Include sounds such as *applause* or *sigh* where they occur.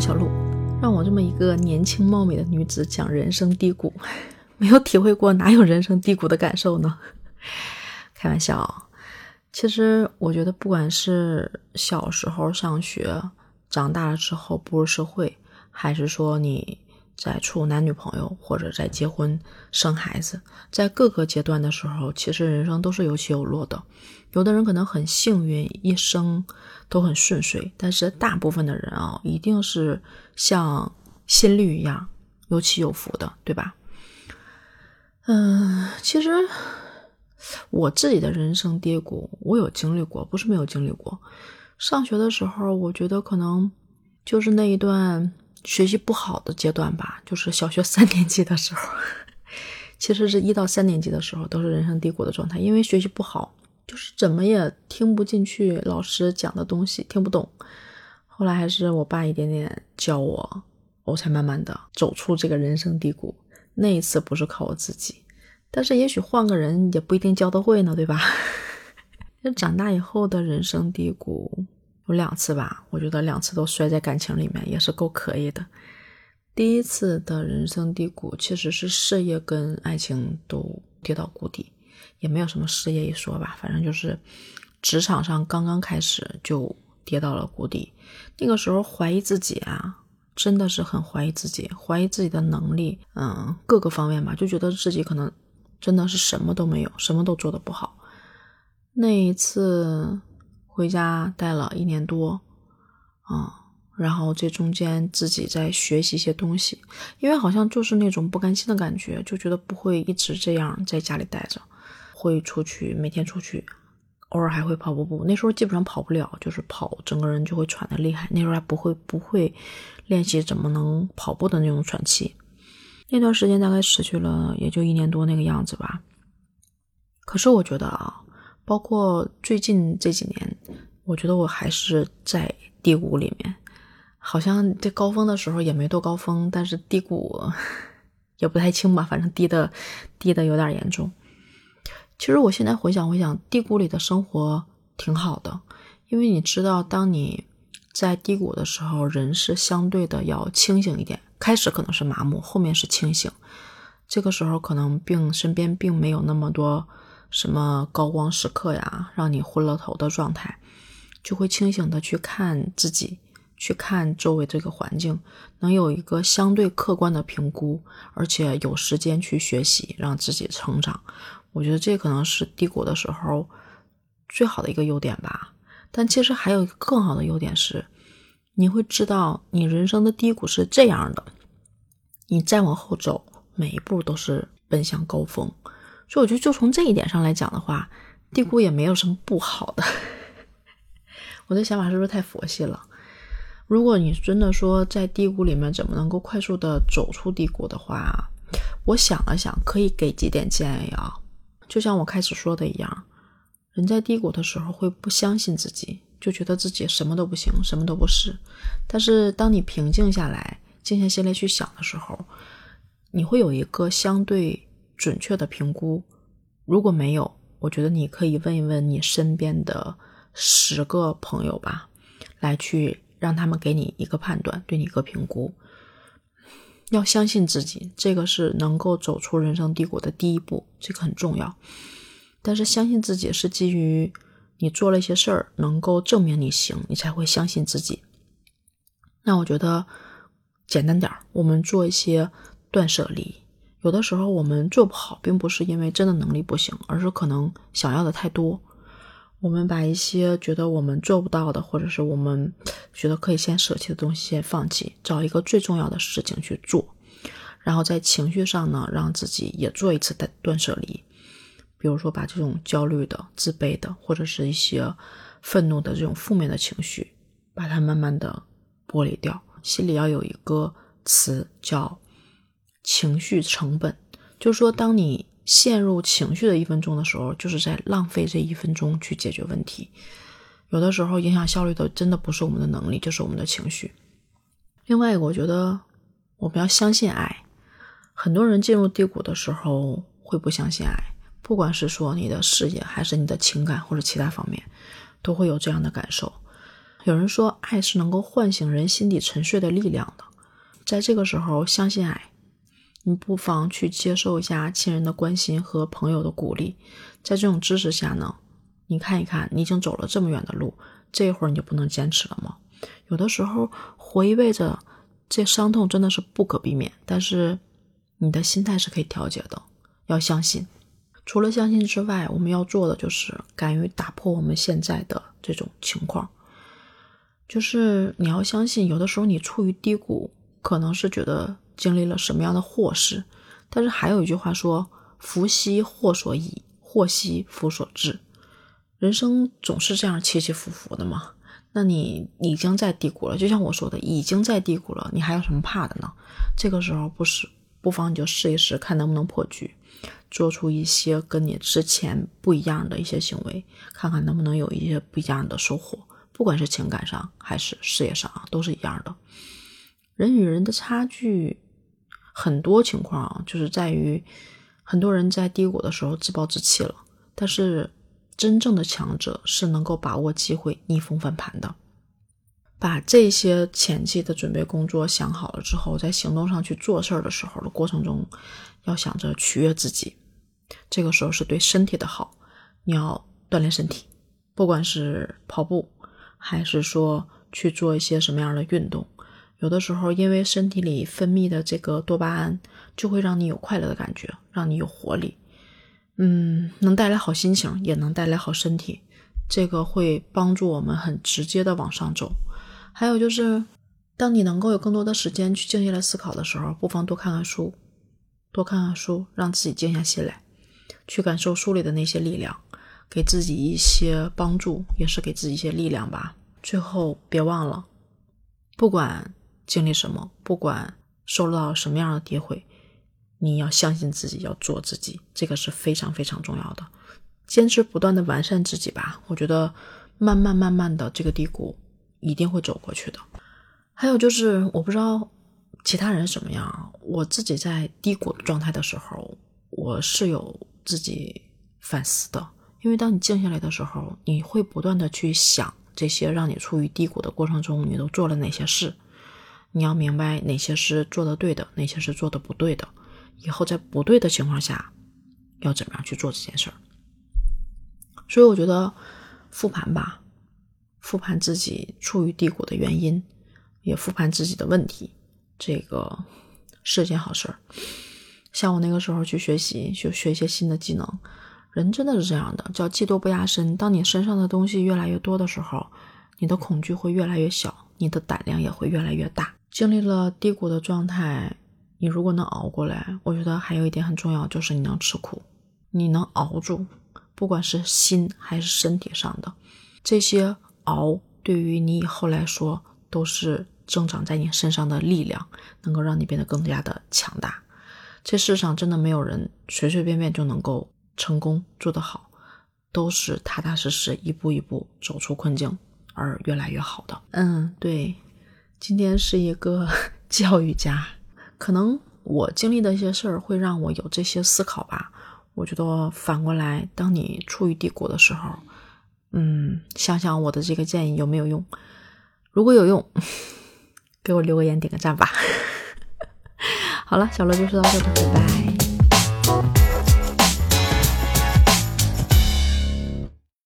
小鹿，让我这么一个年轻貌美的女子讲人生低谷，*laughs* 没有体会过哪有人生低谷的感受呢？*laughs* 开玩笑，其实我觉得，不管是小时候上学，长大了之后步入社会，还是说你在处男女朋友，或者在结婚生孩子，在各个阶段的时候，其实人生都是有起有落的。有的人可能很幸运，一生都很顺遂，但是大部分的人啊，一定是像心率一样有起有伏的，对吧？嗯，其实我自己的人生跌谷，我有经历过，不是没有经历过。上学的时候，我觉得可能就是那一段学习不好的阶段吧，*laughs* 就是小学三年级的时候，*laughs* 其实是一到三年级的时候都是人生低谷的状态，因为学习不好。就是怎么也听不进去老师讲的东西，听不懂。后来还是我爸一点点教我，我才慢慢的走出这个人生低谷。那一次不是靠我自己，但是也许换个人也不一定教得会呢，对吧？*laughs* 那长大以后的人生低谷有两次吧，我觉得两次都摔在感情里面，也是够可以的。第一次的人生低谷其实是事业跟爱情都跌到谷底。也没有什么事业一说吧，反正就是职场上刚刚开始就跌到了谷底。那个时候怀疑自己啊，真的是很怀疑自己，怀疑自己的能力，嗯，各个方面吧，就觉得自己可能真的是什么都没有，什么都做得不好。那一次回家待了一年多，啊，然后这中间自己在学习一些东西，因为好像就是那种不甘心的感觉，就觉得不会一直这样在家里待着。会出去，每天出去，偶尔还会跑步步。那时候基本上跑不了，就是跑，整个人就会喘的厉害。那时候还不会不会练习怎么能跑步的那种喘气。那段时间大概持续了也就一年多那个样子吧。可是我觉得啊，包括最近这几年，我觉得我还是在低谷里面。好像在高峰的时候也没多高峰，但是低谷也不太轻吧，反正低的低的有点严重。其实我现在回想回想，低谷里的生活挺好的，因为你知道，当你在低谷的时候，人是相对的要清醒一点。开始可能是麻木，后面是清醒。这个时候可能并身边并没有那么多什么高光时刻呀，让你昏了头的状态，就会清醒的去看自己，去看周围这个环境，能有一个相对客观的评估，而且有时间去学习，让自己成长。我觉得这可能是低谷的时候最好的一个优点吧，但其实还有一个更好的优点是，你会知道你人生的低谷是这样的，你再往后走，每一步都是奔向高峰。所以我觉得就从这一点上来讲的话，低谷也没有什么不好的。我的想法是不是太佛系了？如果你真的说在低谷里面怎么能够快速的走出低谷的话，我想了想，可以给几点建议啊。就像我开始说的一样，人在低谷的时候会不相信自己，就觉得自己什么都不行，什么都不是。但是当你平静下来，静下心来去想的时候，你会有一个相对准确的评估。如果没有，我觉得你可以问一问你身边的十个朋友吧，来去让他们给你一个判断，对你一个评估。要相信自己，这个是能够走出人生低谷的第一步，这个很重要。但是相信自己是基于你做了一些事儿，能够证明你行，你才会相信自己。那我觉得简单点儿，我们做一些断舍离。有的时候我们做不好，并不是因为真的能力不行，而是可能想要的太多。我们把一些觉得我们做不到的，或者是我们觉得可以先舍弃的东西先放弃，找一个最重要的事情去做，然后在情绪上呢，让自己也做一次断断舍离。比如说，把这种焦虑的、自卑的，或者是一些愤怒的这种负面的情绪，把它慢慢的剥离掉。心里要有一个词叫情绪成本，就是说，当你。陷入情绪的一分钟的时候，就是在浪费这一分钟去解决问题。有的时候影响效率的，真的不是我们的能力，就是我们的情绪。另外一个，我觉得我们要相信爱。很多人进入低谷的时候会不相信爱，不管是说你的事业，还是你的情感，或者其他方面，都会有这样的感受。有人说，爱是能够唤醒人心底沉睡的力量的。在这个时候，相信爱，你不妨去接受一下亲人的关心和朋友的鼓励。在这种支持下呢，你看一看，你已经走了这么远的路，这会儿你就不能坚持了吗？有的时候，活一辈子，这伤痛真的是不可避免。但是，你的心态是可以调节的，要相信。除了相信之外，我们要做的就是敢于打破我们现在的这种情况。就是你要相信，有的时候你处于低谷，可能是觉得经历了什么样的祸事。但是还有一句话说：“福兮祸所倚，祸兮福所至。”人生总是这样起起伏伏的嘛。那你已经在低谷了，就像我说的，已经在低谷了，你还有什么怕的呢？这个时候不是，不妨你就试一试，看能不能破局。做出一些跟你之前不一样的一些行为，看看能不能有一些不一样的收获。不管是情感上还是事业上啊，都是一样的。人与人的差距，很多情况啊，就是在于很多人在低谷的时候自暴自弃了。但是真正的强者是能够把握机会、逆风翻盘的。把这些前期的准备工作想好了之后，在行动上去做事儿的时候的过程中，要想着取悦自己。这个时候是对身体的好，你要锻炼身体，不管是跑步，还是说去做一些什么样的运动。有的时候，因为身体里分泌的这个多巴胺，就会让你有快乐的感觉，让你有活力。嗯，能带来好心情，也能带来好身体。这个会帮助我们很直接的往上走。还有就是，当你能够有更多的时间去静下来思考的时候，不妨多看看书，多看看书，让自己静下心来，去感受书里的那些力量，给自己一些帮助，也是给自己一些力量吧。最后别忘了，不管经历什么，不管受到什么样的诋毁，你要相信自己，要做自己，这个是非常非常重要的。坚持不断的完善自己吧，我觉得慢慢慢慢的这个低谷。一定会走过去的。还有就是，我不知道其他人什么样。我自己在低谷的状态的时候，我是有自己反思的。因为当你静下来的时候，你会不断的去想这些让你处于低谷的过程中，你都做了哪些事。你要明白哪些是做的对的，哪些是做的不对的。以后在不对的情况下，要怎么样去做这件事儿。所以我觉得复盘吧。复盘自己处于低谷的原因，也复盘自己的问题，这个是件好事儿。像我那个时候去学习，就学一些新的技能，人真的是这样的，叫技多不压身。当你身上的东西越来越多的时候，你的恐惧会越来越小，你的胆量也会越来越大。经历了低谷的状态，你如果能熬过来，我觉得还有一点很重要，就是你能吃苦，你能熬住，不管是心还是身体上的这些。熬对于你以后来说都是增长在你身上的力量，能够让你变得更加的强大。这世上真的没有人随随便便就能够成功做得好，都是踏踏实实一步一步走出困境而越来越好的。嗯，对，今天是一个 *laughs* 教育家，可能我经历的一些事儿会让我有这些思考吧。我觉得反过来，当你处于低谷的时候。嗯，想想我的这个建议有没有用？如果有用，*laughs* 给我留个言，点个赞吧。*laughs* 好了，小乐就说到这里，拜拜。